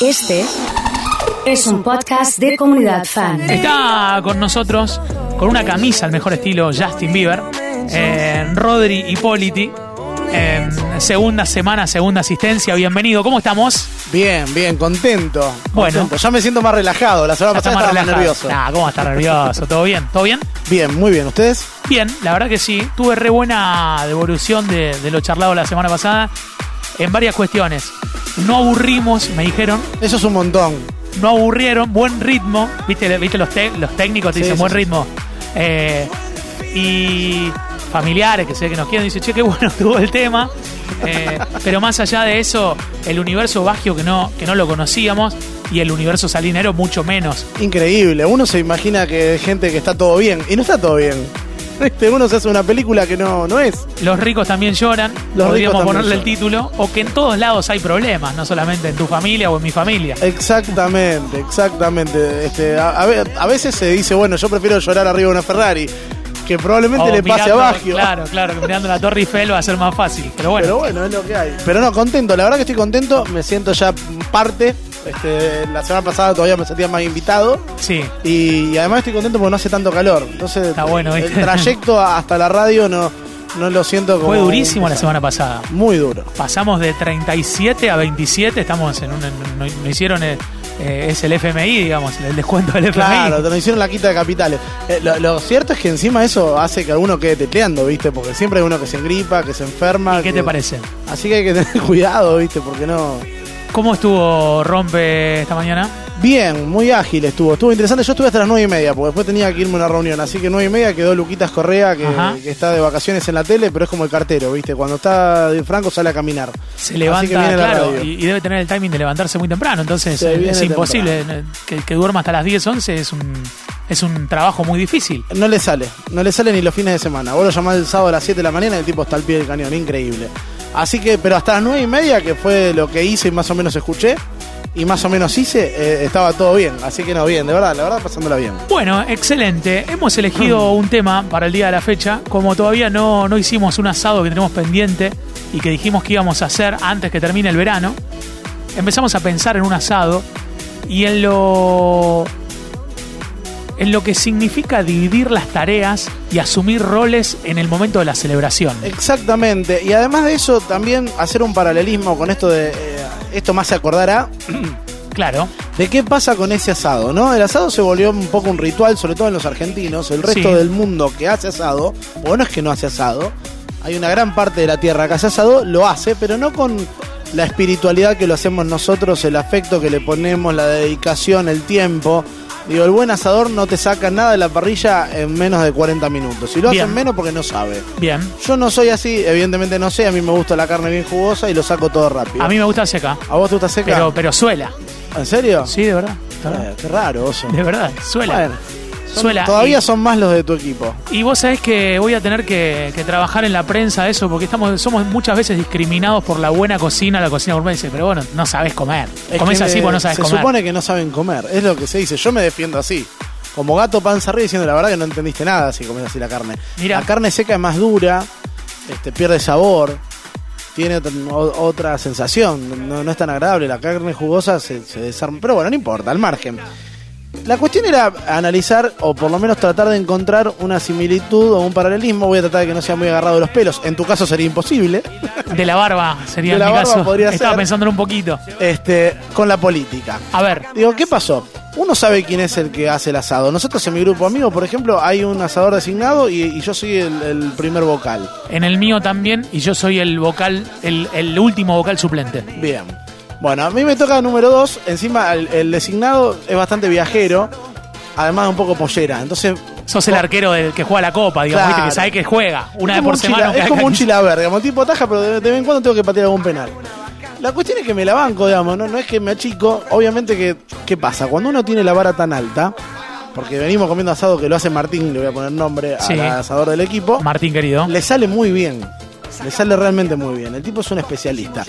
Este es un podcast de comunidad fan. Está con nosotros, con una camisa al mejor estilo Justin Bieber, eh, Rodri Hipóliti. Eh, segunda semana, segunda asistencia. Bienvenido, ¿cómo estamos? Bien, bien, contento. Bueno. contento. ya me siento más relajado. La semana pasada más estaba más nervioso. Nah, ¿cómo estar nervioso? ¿Todo bien? ¿Todo bien? Bien, muy bien. ¿Ustedes? Bien, la verdad que sí. Tuve re buena devolución de, de lo charlado la semana pasada en varias cuestiones. No aburrimos, me dijeron. Eso es un montón. no aburrieron, buen ritmo, viste, viste los, los técnicos te Sí, dicen sí, buen sí. ritmo. Eh, y familiares que sé que nos quieren, dicen, che, qué bueno estuvo el tema. Eh, pero más allá de eso, el universo Bagio que no, que no lo conocíamos y el universo Salinero mucho menos. Increíble. Uno se imagina que hay gente que está todo bien. Y no está todo bien. ¿Viste? Uno se hace una película que no, no es. Los ricos también lloran, Los podríamos ricos también ponerle el título, o que en todos lados hay problemas, no solamente en tu familia o en mi familia. Exactamente, exactamente. Este, a, a ve- a veces se dice, bueno, yo prefiero llorar arriba de una Ferrari. Que probablemente O le pase mirando- a Baggio. Claro, claro, que mirando la Torre Eiffel va a ser más fácil. Pero bueno, Pero bueno, es lo que hay. Pero no, contento. La verdad que estoy contento. Me siento ya parte. Este, la semana pasada todavía me sentía más invitado. sí. Y, y además estoy contento porque no hace tanto calor. Entonces, Está bueno, el trayecto hasta la radio no, no lo siento como. Fue durísimo la semana pasada. Muy duro. Pasamos de 37 a 27, estamos en un. no, no hicieron. eh, eh, es el FMI, digamos, el descuento del FMI. Claro, te lo hicieron la quita de capitales. Eh, lo, lo cierto es que encima eso hace que alguno quede teteando, ¿viste? Porque siempre hay uno que se engripa, que se enferma. ¿Y ¿Qué que- te parece? Así que hay que tener cuidado, ¿viste? Porque no. ¿Cómo estuvo Rompe esta mañana? Bien, muy ágil estuvo. Estuvo interesante. Yo estuve hasta las nueve y media, porque después tenía que irme a una reunión. Así que nueve y media quedó Luquitas Correa, que, está de vacaciones en la tele, pero es como el cartero, ¿viste? Cuando está de Franco sale a caminar. Se Así levanta, que viene la claro, radio. y, y debe tener el timing de levantarse muy temprano, entonces es imposible que, que duerma hasta las 10, 11, es un, es un trabajo muy difícil. No le sale, no le sale ni los fines de semana. Vos lo llamás el sábado a las 7 de la mañana y el tipo está al pie del cañón, increíble. Así que, pero hasta las 9 y media, que fue lo que hice y más o menos escuché, y más o menos hice, eh, estaba todo bien. Así que no, bien, de verdad, la verdad, pasándola bien. Bueno, excelente. Hemos elegido un tema para el día de la fecha. Como todavía no, no hicimos un asado que tenemos pendiente y que dijimos que íbamos a hacer antes que termine el verano, empezamos a pensar en un asado y en lo en lo que significa dividir las tareas y asumir roles en el momento de la celebración. Exactamente, y además de eso, también hacer un paralelismo con esto de. eh, esto más se acordará Claro, de qué pasa con ese asado, ¿no? El asado se volvió un poco un ritual, sobre todo en los argentinos. El resto Sí. del mundo que hace asado, o no es que no hace asado, hay una gran parte de la tierra que hace asado, lo hace, pero no con la espiritualidad que lo hacemos nosotros, el afecto que le ponemos, la dedicación, el tiempo. Digo, el buen asador no te saca nada de la parrilla en menos de 40 minutos. Si lo Bien. hacen menos porque no sabe. bien. Yo no soy así, evidentemente no sé, a mí me gusta la carne bien jugosa y lo saco todo rápido. A mí me gusta seca, ¿A vos te gusta seca? pero, pero suela. ¿En serio? Sí, de verdad. de verdad. Eh, qué raro, oso. De verdad, suela. Bueno, Suela. todavía Y- son más los de tu equipo. Y vos sabés que voy a tener que, que trabajar en la prensa eso, porque estamos, somos muchas veces discriminados por la buena cocina, la cocina gourmet. Dice, pero bueno, no sabés comer. Es Comés así porque no sabés se comer. supone que no saben comer, es lo que se dice. Yo me defiendo así. Como gato panza arriba diciendo la verdad que no entendiste nada si comes así la carne. Mira. La carne seca es más dura, este, pierde sabor, tiene otra, sensación, no, no es tan agradable. La carne jugosa se, se desarma. Pero bueno, no importa, al margen. La cuestión era analizar, o por lo menos tratar de encontrar una similitud o un paralelismo. Voy a tratar de que no sea muy agarrado de los pelos. En tu caso sería imposible. De la barba sería De en la mi barba caso. podría Estaba ser. pensándolo un poquito. Este, con la política. A ver, Digo, ¿qué pasó? Uno sabe quién es el que hace el asado. Nosotros en mi grupo amigo, por ejemplo, hay un asador designado y, y yo soy el, el primer vocal. en el mío también, y yo soy el vocal, el, el último vocal suplente. Bien. Bueno, a mí me toca número dos. Encima, el, el designado es bastante viajero. Además, un poco pollera. Entonces. Sos el arquero del que juega la copa, digamos, Claro. viste, que sabe que juega una vez por un semana. chila- es como un chilaver, digamos, tipo taja, pero de, de vez en cuando tengo que patear algún penal. La cuestión es que me la banco, digamos, no, no es que me achico. Obviamente que, ¿qué pasa? Cuando uno tiene la vara tan alta, porque venimos comiendo asado que lo hace Martín, le voy a poner nombre Sí. al asador del equipo, Martín querido. le sale muy bien. Le sale realmente muy bien. El tipo es un especialista.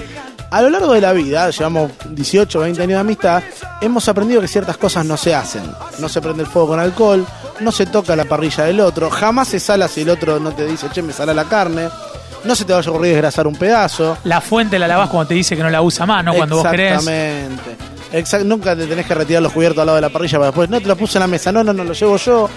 A lo largo de la vida, llevamos 18, 20 años de amistad, hemos aprendido que ciertas cosas no se hacen. No se prende el fuego con alcohol, no se toca la parrilla del otro, jamás se sala si el otro no te dice, che, me sala la carne. No se te vaya a ocurrir desgrasar un pedazo. La fuente la lavas cuando te dice que no la usa más, ¿no? Cuando vos querés. Exactamente. Exacto, nunca te tenés que retirar los cubiertos al lado de la parrilla para después. No te lo puse en la mesa, no, no, no, lo llevo yo.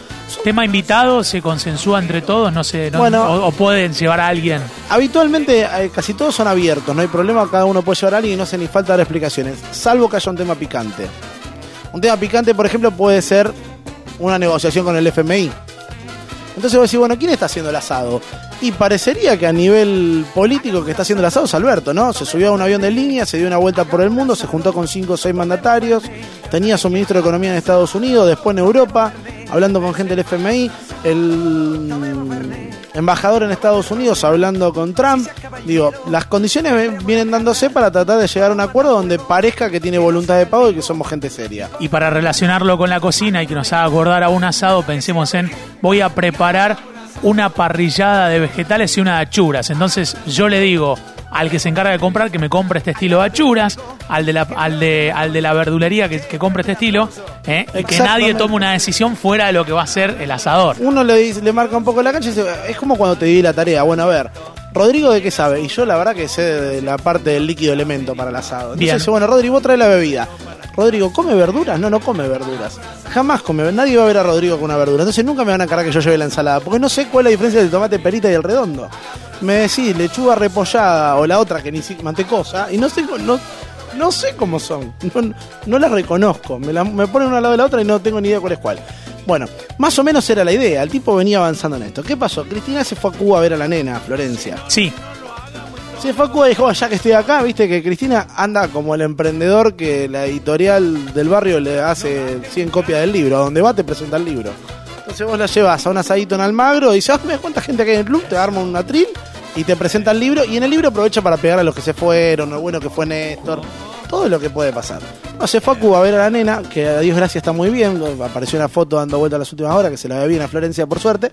Tema invitado, se consensúa entre todos, no sé, no- Bueno. o, o pueden llevar a alguien. Habitualmente eh, casi todos son abiertos, no hay problema, cada uno puede llevar a alguien y no hace ni falta dar explicaciones, salvo que haya un tema picante. Un tema picante, por ejemplo, puede ser una negociación con el FMI. Entonces vos decís, bueno, ¿quién está haciendo el asado? Y parecería que a nivel político que está haciendo el asado es Alberto, ¿no? Se subió a un avión de línea, se dio una vuelta por el mundo, se juntó con cinco o seis mandatarios, tenía su ministro de Economía en Estados Unidos, después en Europa, hablando con gente del FMI, el embajador en Estados Unidos hablando con Trump. Digo, las condiciones vienen dándose para tratar de llegar a un acuerdo donde parezca que tiene voluntad de pago y que somos gente seria. Y para relacionarlo con la cocina y que nos haga acordar a un asado, pensemos en voy a preparar una parrillada de vegetales y una de achuras. Entonces yo le digo al que se encarga de comprar que me compre este estilo de achuras, al de la, al de, al de la verdulería que, que compre este estilo, ¿eh? y que Exactamente. nadie tome una decisión fuera de lo que va a ser el asador. Uno le, dice- le marca un poco la cancha y dice, es como cuando te di la tarea. Bueno, a ver, Rodrigo de qué sabe? Y yo la verdad que sé de la parte del líquido elemento para el asado. Entonces Bien. dice, bueno, Rodrigo, vos trae la bebida. Rodrigo, ¿come verduras? No, no come verduras. Jamás come. Nadie va a ver a Rodrigo con una verdura. Entonces nunca me van a encargar que yo lleve la ensalada. Porque no sé cuál es la diferencia del tomate perita y el redondo. Me decís lechuga repollada o la otra que ni siquiera mantecosa. Y no sé, no, no sé cómo son. No, no las reconozco. Me, la- me ponen una al lado de la otra y no tengo ni idea cuál es cuál. Bueno, más o menos era la idea. El tipo venía avanzando en esto. ¿Qué pasó? Cristina se fue a Cuba a ver a la nena, a Florencia. Sí, Se fue a Cuba y dijo, "Ah, ya que estoy acá, viste que Cristina anda como el emprendedor que la editorial del barrio le hace 100 copias del libro. A donde va te presenta el libro. Entonces vos la llevas a un asadito en Almagro y dices, ah, mira cuánta gente que hay en el club, te arma un atril y te presenta el libro. Y en el libro aprovecha para pegar a los que se fueron, lo bueno que fue Néstor, todo lo que puede pasar. No, se fue a Cuba a ver a la nena, que a Dios gracias está muy bien. Apareció una foto dando vuelta a las últimas horas, que se la ve bien a Florencia por suerte.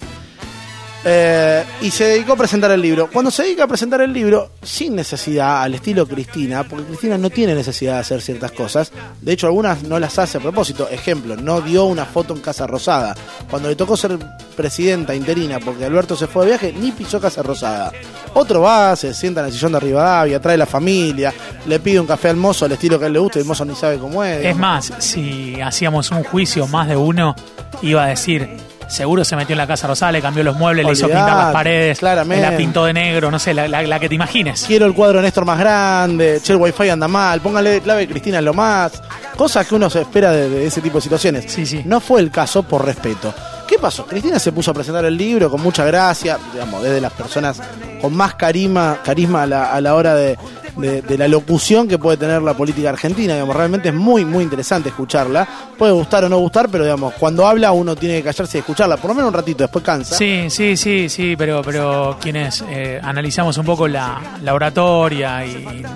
Eh, y se dedicó a presentar el libro. Cuando se dedica a presentar el libro, sin necesidad, al estilo Cristina, porque Cristina no tiene necesidad de hacer ciertas cosas, de hecho algunas no las hace a propósito. Ejemplo, no dio una foto en Casa Rosada. Cuando le tocó ser presidenta interina, porque Alberto se fue de viaje, ni pisó Casa Rosada. Otro va, se sienta en el sillón de Rivadavia, trae la familia, le pide un café al mozo al estilo que a él le gusta y el mozo ni sabe cómo es. es más, si hacíamos un juicio más de uno, iba a decir, seguro se metió en la casa rosada, le cambió los muebles, le hizo pintar las paredes, claramente. la pintó de negro, no sé, la, la- la que te imagines. Quiero el cuadro de Néstor más grande, che, el wifi anda mal, póngale clave Cristina lo más. Cosas que uno se espera de, de ese tipo de situaciones. Sí, sí. No fue el caso por respeto. ¿Qué pasó? Cristina se puso a presentar el libro con mucha gracia, digamos, desde las personas con más carisma, carisma a la, a la hora de, de- de la locución que puede tener la política argentina. Digamos, realmente es muy, muy interesante escucharla. Puede gustar o no gustar, pero digamos, cuando habla uno tiene que callarse y escucharla, por lo menos un ratito, después cansa. Sí, sí, sí, sí, pero, pero quienes eh, analizamos un poco la, la oratoria y,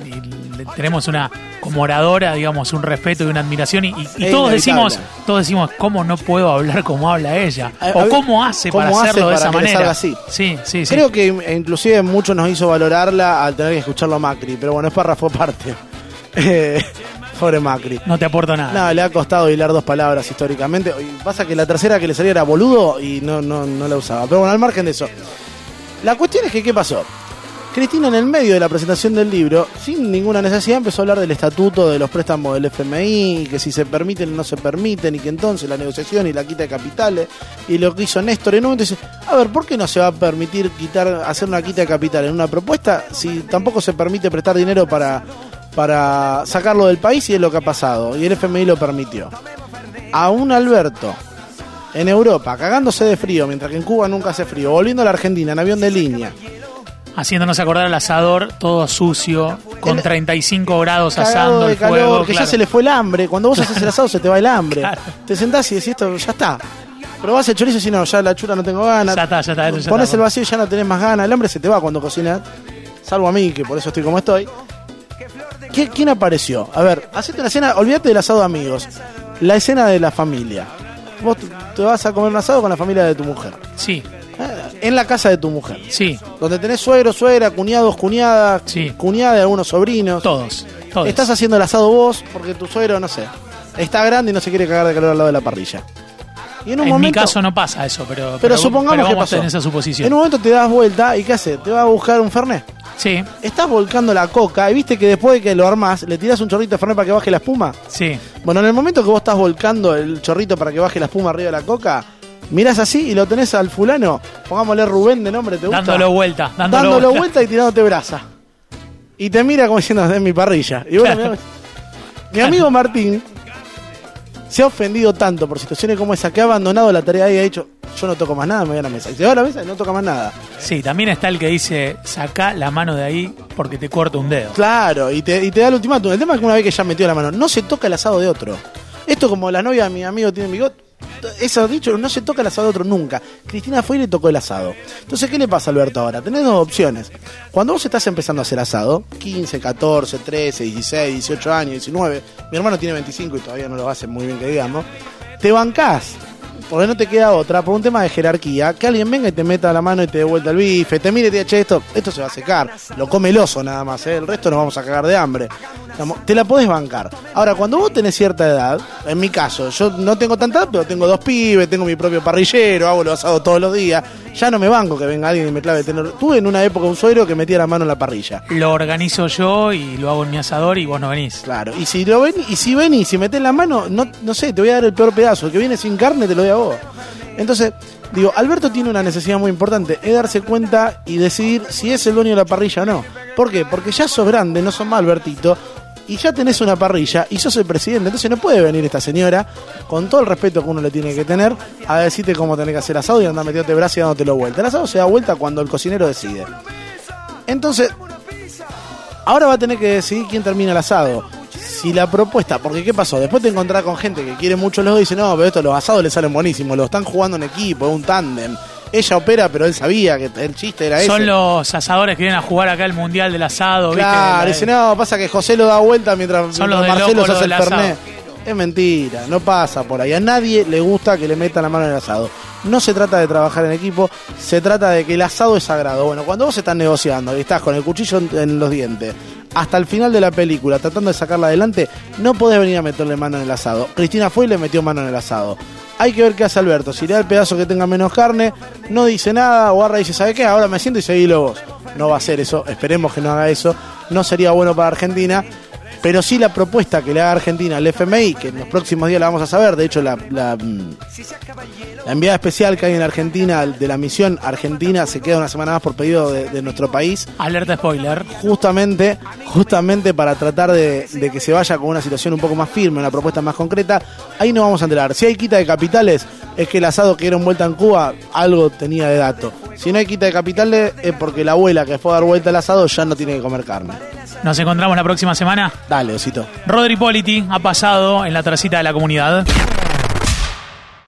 y- y le- tenemos una, como oradora, digamos, un respeto y una admiración y, todos decimos, todos decimos, ¿cómo no puedo hablar como habla ella? A- O cómo hace ¿cómo para hace hacerlo de para esa manera. salga así? Sí, sí, sí. Creo que eh, inclusive mucho nos hizo valorarla al tener que escucharlo a Macri, pero bueno, es párrafo aparte. Eh, pobre Macri. No te aporto nada. No, le ha costado hilar dos palabras históricamente. Y pasa que la tercera que le salía era boludo y no, no, no la usaba. Pero bueno, al margen de eso. La cuestión es que, ¿qué pasó? Cristina en el medio de la presentación del libro, sin ninguna necesidad, empezó a hablar del estatuto de los préstamos del FMI, que si se permiten o no se permiten, y que entonces la negociación y la quita de capitales, y lo que hizo Néstor en un momento dice, a ver, ¿por qué no se va a permitir quitar, hacer una quita de capital en una propuesta si tampoco se permite prestar dinero para, para sacarlo del país y es lo que ha pasado? Y el FMI lo permitió. A un Alberto en Europa, cagándose de frío, mientras que en Cuba nunca hace frío, volviendo a la Argentina en avión de línea, Haciéndonos acordar al asador, todo sucio, con El- 35 grados asando el calor, fuego. que claro. ya se le fue el hambre. Cuando vos haces el asado se te va el hambre. Claro. Te sentás y decís esto, ya está. Probás el chorizo y decís, no, ya la chura no tengo ganas. Ya está, ya está, eso ya Pones está. el vacío y ya no tenés más ganas. El hambre se te va cuando cocinas. Salvo a mí, que por eso estoy como estoy. ¿Qué- ¿Quién apareció? A ver, hacete una escena, olvídate del asado de amigos. La escena de la familia. Vos te- vas a comer un asado con la familia de tu mujer. Sí, En la casa de tu mujer. sí, Donde tenés suegro, suegra, cuñados, cuñadas, Sí. cuñada de algunos sobrinos. todos. todos. Estás haciendo el asado vos porque tu suegro, no sé, está grande y no se quiere cagar de calor al lado de la parrilla. Y en un en momento, mi caso no pasa eso, pero, pero, supongamos pero que pasó. en esa suposición. En un momento te das vuelta y ¿qué hace? Te va a buscar un fernet. Sí, Estás volcando la coca y viste que después de que lo armás, le tirás un chorrito de Fernet para que baje la espuma. sí. Bueno, en el momento que vos estás volcando el chorrito para que baje la espuma arriba de la coca, mirás así y lo tenés al fulano, pongámosle Rubén de nombre, ¿te gusta? Dándolo vuelta, dándolo, dándolo vuelta. vuelta y tirándote brasa. Y te mira como diciendo, es mi parrilla. Y lo Claro. Mi amigo Martín se ha ofendido tanto por situaciones como esa que ha abandonado la tarea y ha dicho, yo no toco más nada, me voy a la mesa. Y se va a la mesa y no toca más nada. Sí, también está el que dice, saca la mano de ahí porque te corto un dedo. Claro, y te, y te da el ultimátum. El tema es que una vez que ya metió la mano, no se toca el asado de otro. Esto como la novia de mi amigo tiene bigote. Eso dicho, no se toca el asado de otro nunca. Cristina fue y le tocó el asado. Entonces, ¿qué le pasa Alberto ahora? Tenés dos opciones. Cuando vos estás empezando a hacer asado, 15, 14, 13, 16, 18 años, 19, mi hermano tiene 25 y todavía no lo hace muy bien que digamos, te bancás. Porque no te queda otra, por un tema de jerarquía, que alguien venga y te meta la mano y te dé vuelta el bife, te mire y te diga, che, esto, esto se va a secar. Lo come el oso nada más, ¿eh? el resto nos vamos a cagar de hambre. Te la podés bancar. Ahora, cuando vos tenés cierta edad, en mi caso, yo no tengo tanta edad, pero tengo dos pibes, tengo mi propio parrillero, hago los asados todos los días, ya no me banco que venga alguien y me clave tener. Tuve en una época un suegro que metía la mano en la parrilla. Lo organizo yo y lo hago en mi asador y vos no venís. Claro, y si lo ven, y si ven y si metés la mano, no, no sé, te voy a dar el peor pedazo. El que viene sin carne te lo doy a Entonces, digo, Alberto tiene una necesidad muy importante, es darse cuenta y decidir si es el dueño de la parrilla o no. ¿Por qué? Porque ya sos grande, no sos más Albertito, y ya tenés una parrilla y sos el presidente. Entonces no puede venir esta señora, con todo el respeto que uno le tiene que tener, a decirte cómo tenés que hacer asado y andar metiéndote brazo y dándotelo vuelta. El asado se da vuelta cuando el cocinero decide. Entonces, ahora va a tener que decidir quién termina el asado. Si la propuesta, porque ¿qué pasó? Después te encontrás con gente que quiere mucho los dos y dice, no, pero esto los asados le salen buenísimos, lo están jugando en equipo, es un tándem. Ella opera, pero él sabía que el chiste era ese. Son los asadores que vienen a jugar acá el Mundial del Asado, Claro, ¿viste? dice, no, pasa que José lo da vuelta mientras, Son mientras los Marcelo se hace el fernet. Es mentira, no pasa por ahí. A nadie le gusta que le metan la mano en el asado. No se trata de trabajar en equipo, se trata de que el asado es sagrado. Bueno, cuando vos estás negociando y estás con el cuchillo en, en los dientes, hasta el final de la película, tratando de sacarla adelante, no podés venir a meterle mano en el asado. Cristina fue y le metió mano en el asado. Hay que ver qué hace Alberto. Si le da el pedazo que tenga menos carne, no dice nada, y dice, ¿sabe qué? Ahora me siento y seguilo vos. No va a ser eso, esperemos que no haga eso. No sería bueno para Argentina. Pero sí la propuesta que le haga Argentina al FMI, que en los próximos días la vamos a saber, de hecho la, la, mm, la enviada especial que hay en Argentina de la misión Argentina se queda una semana más por pedido de, de nuestro país, Alerta spoiler. justamente, justamente para tratar de, de que se vaya con una situación un poco más firme, una propuesta más concreta, ahí nos vamos a enterar. Si hay quita de capitales, es que el asado que dieron vuelta en Cuba, algo tenía de dato. Si no hay quita de capitales, es porque la abuela que fue a dar vuelta al asado ya no tiene que comer carne. Nos encontramos la próxima semana. Dale, osito. Rodri Politi ha pasado en la tercita de la comunidad.